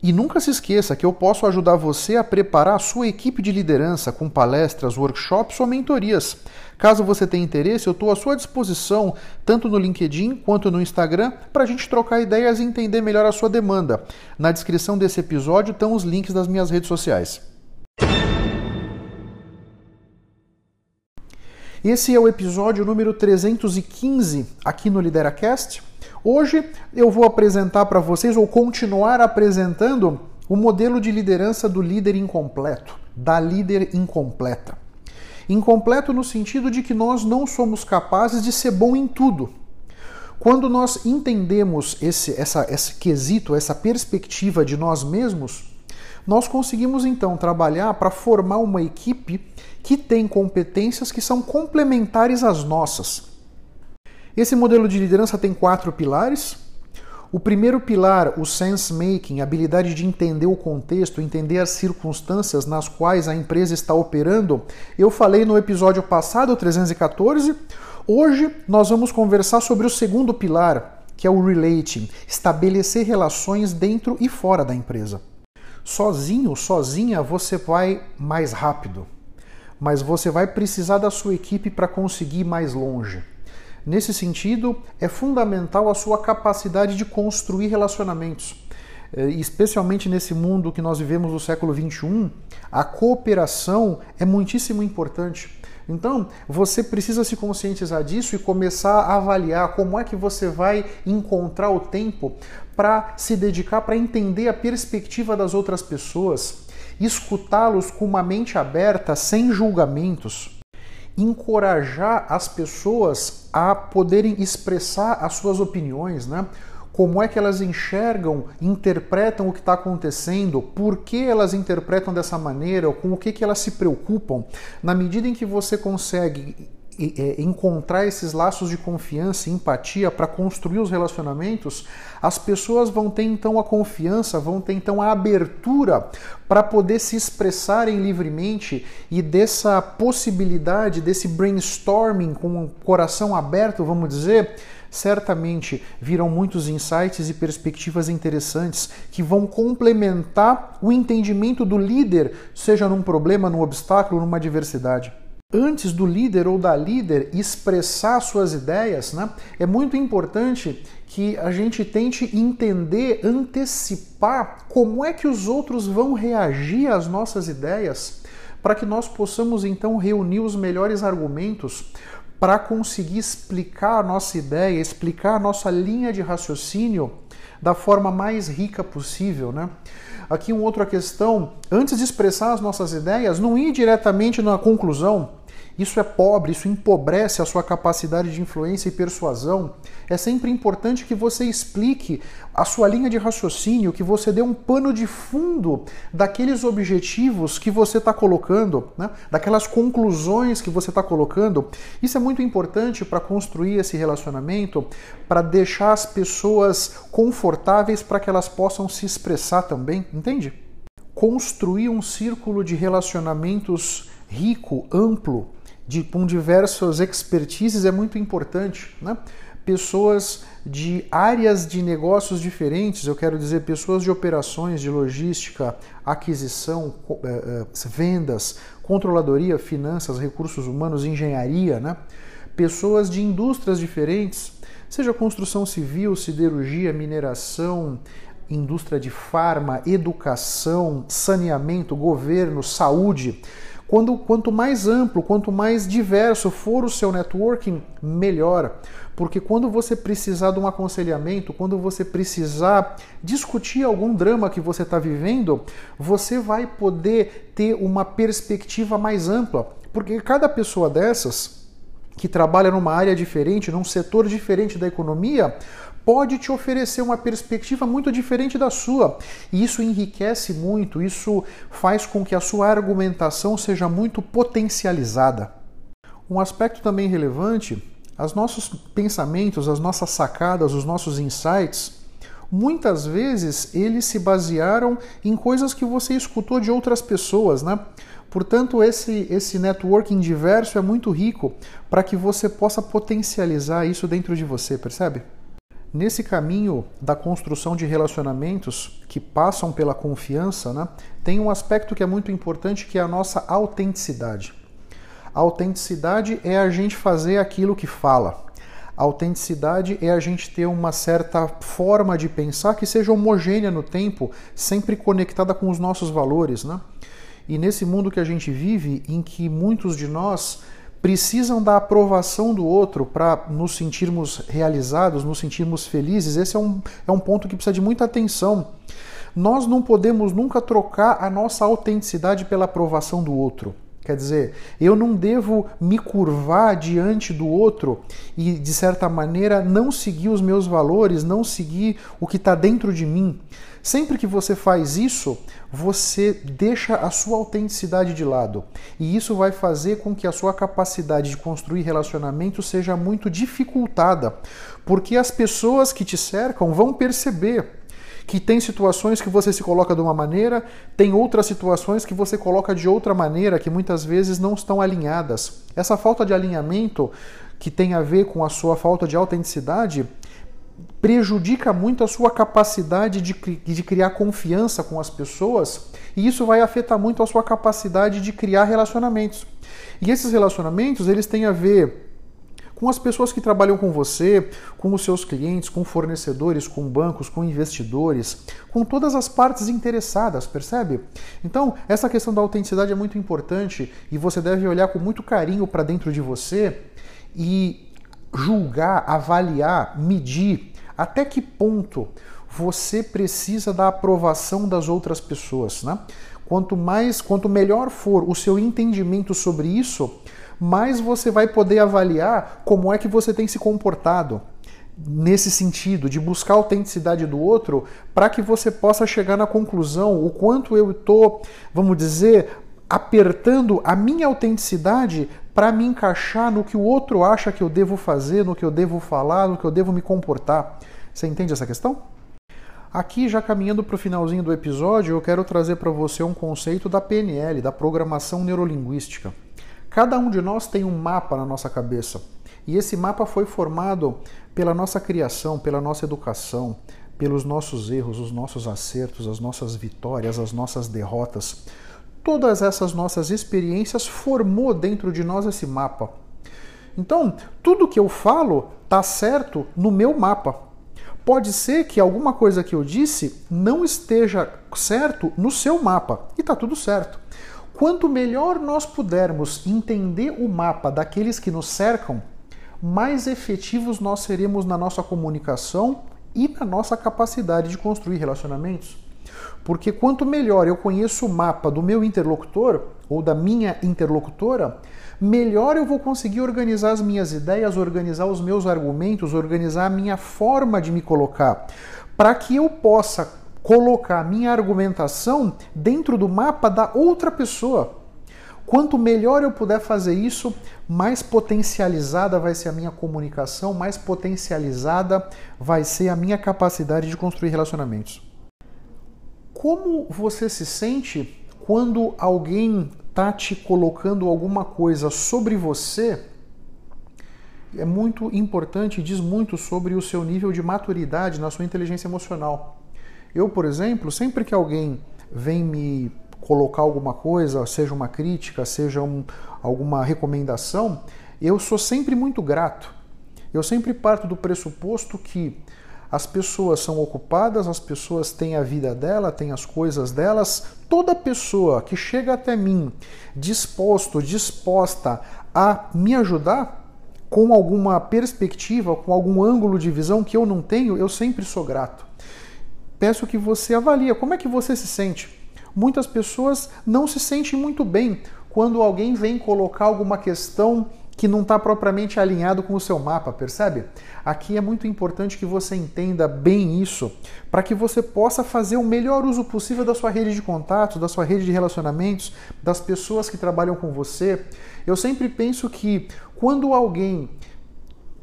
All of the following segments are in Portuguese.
E nunca se esqueça que eu posso ajudar você a preparar a sua equipe de liderança com palestras, workshops ou mentorias. Caso você tenha interesse, eu estou à sua disposição, tanto no LinkedIn quanto no Instagram, para a gente trocar ideias e entender melhor a sua demanda. Na descrição desse episódio estão os links das minhas redes sociais. Esse é o episódio número 315 aqui no LideraCast. Hoje eu vou apresentar para vocês, ou continuar apresentando, o modelo de liderança do líder incompleto, da líder incompleta. Incompleto no sentido de que nós não somos capazes de ser bom em tudo. Quando nós entendemos esse, essa, esse quesito, essa perspectiva de nós mesmos, nós conseguimos então trabalhar para formar uma equipe que tem competências que são complementares às nossas. Esse modelo de liderança tem quatro pilares. O primeiro pilar, o sense making, a habilidade de entender o contexto, entender as circunstâncias nas quais a empresa está operando, eu falei no episódio passado, 314. Hoje nós vamos conversar sobre o segundo pilar, que é o relating, estabelecer relações dentro e fora da empresa. Sozinho, sozinha, você vai mais rápido, mas você vai precisar da sua equipe para conseguir ir mais longe. Nesse sentido, é fundamental a sua capacidade de construir relacionamentos. É, especialmente nesse mundo que nós vivemos no século XXI, a cooperação é muitíssimo importante. Então, você precisa se conscientizar disso e começar a avaliar como é que você vai encontrar o tempo para se dedicar, para entender a perspectiva das outras pessoas, escutá-los com uma mente aberta, sem julgamentos encorajar as pessoas a poderem expressar as suas opiniões, né? Como é que elas enxergam, interpretam o que está acontecendo, por que elas interpretam dessa maneira, com o que, que elas se preocupam. Na medida em que você consegue encontrar esses laços de confiança e empatia para construir os relacionamentos, as pessoas vão ter então a confiança, vão ter então a abertura para poder se expressarem livremente e dessa possibilidade, desse brainstorming com o coração aberto, vamos dizer, certamente virão muitos insights e perspectivas interessantes que vão complementar o entendimento do líder, seja num problema, num obstáculo, numa adversidade antes do líder ou da líder expressar suas ideias, né, é muito importante que a gente tente entender, antecipar como é que os outros vão reagir às nossas ideias, para que nós possamos então reunir os melhores argumentos para conseguir explicar a nossa ideia, explicar a nossa linha de raciocínio da forma mais rica possível, né? Aqui uma outra questão, antes de expressar as nossas ideias, não ir diretamente na conclusão, isso é pobre, isso empobrece a sua capacidade de influência e persuasão. É sempre importante que você explique a sua linha de raciocínio, que você dê um pano de fundo daqueles objetivos que você está colocando, né? daquelas conclusões que você está colocando. Isso é muito importante para construir esse relacionamento, para deixar as pessoas confortáveis para que elas possam se expressar também, entende? Construir um círculo de relacionamentos rico, amplo, de, com diversas expertises é muito importante. Né? Pessoas de áreas de negócios diferentes, eu quero dizer, pessoas de operações, de logística, aquisição, eh, eh, vendas, controladoria, finanças, recursos humanos, engenharia, né? pessoas de indústrias diferentes, seja construção civil, siderurgia, mineração, indústria de farma, educação, saneamento, governo, saúde Quando, quanto mais amplo, quanto mais diverso for o seu networking, melhor. Porque quando você precisar de um aconselhamento, quando você precisar discutir algum drama que você está vivendo, você vai poder ter uma perspectiva mais ampla. Porque cada pessoa dessas que trabalha numa área diferente, num setor diferente da economia, pode te oferecer uma perspectiva muito diferente da sua. E isso enriquece muito, isso faz com que a sua argumentação seja muito potencializada. Um aspecto também relevante, os nossos pensamentos, as nossas sacadas, os nossos insights, muitas vezes eles se basearam em coisas que você escutou de outras pessoas, né? Portanto, esse, esse networking diverso é muito rico para que você possa potencializar isso dentro de você, percebe? Nesse caminho da construção de relacionamentos que passam pela confiança, né, tem um aspecto que é muito importante que é a nossa autenticidade. A autenticidade é a gente fazer aquilo que fala. A autenticidade é a gente ter uma certa forma de pensar que seja homogênea no tempo, sempre conectada com os nossos valores. Né? E nesse mundo que a gente vive, em que muitos de nós precisam da aprovação do outro para nos sentirmos realizados, nos sentirmos felizes. Esse é um, é um ponto que precisa de muita atenção. Nós não podemos nunca trocar a nossa autenticidade pela aprovação do outro. Quer dizer, eu não devo me curvar diante do outro e, de certa maneira, não seguir os meus valores, não seguir o que está dentro de mim. Sempre que você faz isso, você deixa a sua autenticidade de lado. E isso vai fazer com que a sua capacidade de construir relacionamento seja muito dificultada, porque as pessoas que te cercam vão perceber que tem situações que você se coloca de uma maneira, tem outras situações que você coloca de outra maneira, que muitas vezes não estão alinhadas. Essa falta de alinhamento, que tem a ver com a sua falta de autenticidade, prejudica muito a sua capacidade de, de criar confiança com as pessoas e isso vai afetar muito a sua capacidade de criar relacionamentos. E esses relacionamentos, eles têm a ver com as pessoas que trabalham com você, com os seus clientes, com fornecedores, com bancos, com investidores, com todas as partes interessadas, percebe? Então, essa questão da autenticidade é muito importante e você deve olhar com muito carinho para dentro de você e julgar, avaliar, medir até que ponto você precisa da aprovação das outras pessoas, né? Quanto mais, quanto melhor for o seu entendimento sobre isso, mais você vai poder avaliar como é que você tem se comportado nesse sentido, de buscar a autenticidade do outro, para que você possa chegar na conclusão o quanto eu estou, vamos dizer, apertando a minha autenticidade para me encaixar no que o outro acha que eu devo fazer, no que eu devo falar, no que eu devo me comportar. Você entende essa questão? Aqui, já caminhando para o finalzinho do episódio, eu quero trazer para você um conceito da PNL, da programação neurolinguística. Cada um de nós tem um mapa na nossa cabeça. E esse mapa foi formado pela nossa criação, pela nossa educação, pelos nossos erros, os nossos acertos, as nossas vitórias, as nossas derrotas. Todas essas nossas experiências formou dentro de nós esse mapa. Então, tudo que eu falo está certo no meu mapa. Pode ser que alguma coisa que eu disse não esteja certo no seu mapa e está tudo certo. Quanto melhor nós pudermos entender o mapa daqueles que nos cercam, mais efetivos nós seremos na nossa comunicação e na nossa capacidade de construir relacionamentos. Porque quanto melhor eu conheço o mapa do meu interlocutor ou da minha interlocutora, melhor eu vou conseguir organizar as minhas ideias, organizar os meus argumentos, organizar a minha forma de me colocar, para que eu possa colocar minha argumentação dentro do mapa da outra pessoa. Quanto melhor eu puder fazer isso, mais potencializada vai ser a minha comunicação, mais potencializada vai ser a minha capacidade de construir relacionamentos. Como você se sente quando alguém está te colocando alguma coisa sobre você? É muito importante diz muito sobre o seu nível de maturidade na sua inteligência emocional. Eu, por exemplo, sempre que alguém vem me colocar alguma coisa, seja uma crítica, seja um, alguma recomendação, eu sou sempre muito grato. Eu sempre parto do pressuposto que As pessoas são ocupadas, as pessoas têm a vida dela, têm as coisas delas. Toda pessoa que chega até mim disposto, disposta a me ajudar com alguma perspectiva, com algum ângulo de visão que eu não tenho, eu sempre sou grato. Peço que você avalie como é que você se sente. Muitas pessoas não se sentem muito bem quando alguém vem colocar alguma questão que não está propriamente alinhado com o seu mapa, percebe? Aqui é muito importante que você entenda bem isso, para que você possa fazer o melhor uso possível da sua rede de contatos, da sua rede de relacionamentos, das pessoas que trabalham com você. Eu sempre penso que quando alguém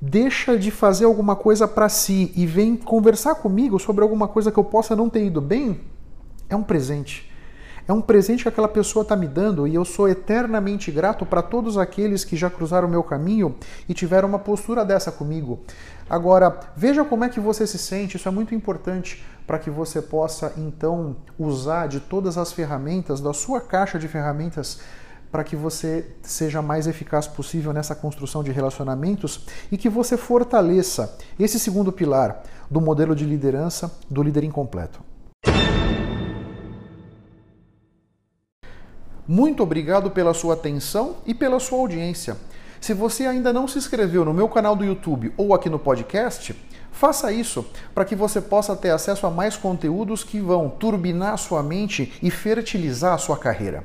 deixa de fazer alguma coisa para si e vem conversar comigo sobre alguma coisa que eu possa não ter ido bem, é um presente. É um presente que aquela pessoa está me dando e eu sou eternamente grato para todos aqueles que já cruzaram o meu caminho e tiveram uma postura dessa comigo. Agora, veja como é que você se sente, isso é muito importante para que você possa então usar de todas as ferramentas da sua caixa de ferramentas para que você seja mais eficaz possível nessa construção de relacionamentos e que você fortaleça esse segundo pilar do modelo de liderança do líder incompleto. Muito obrigado pela sua atenção e pela sua audiência. Se você ainda não se inscreveu no meu canal do YouTube ou aqui no podcast, faça isso para que você possa ter acesso a mais conteúdos que vão turbinar sua mente e fertilizar a sua carreira.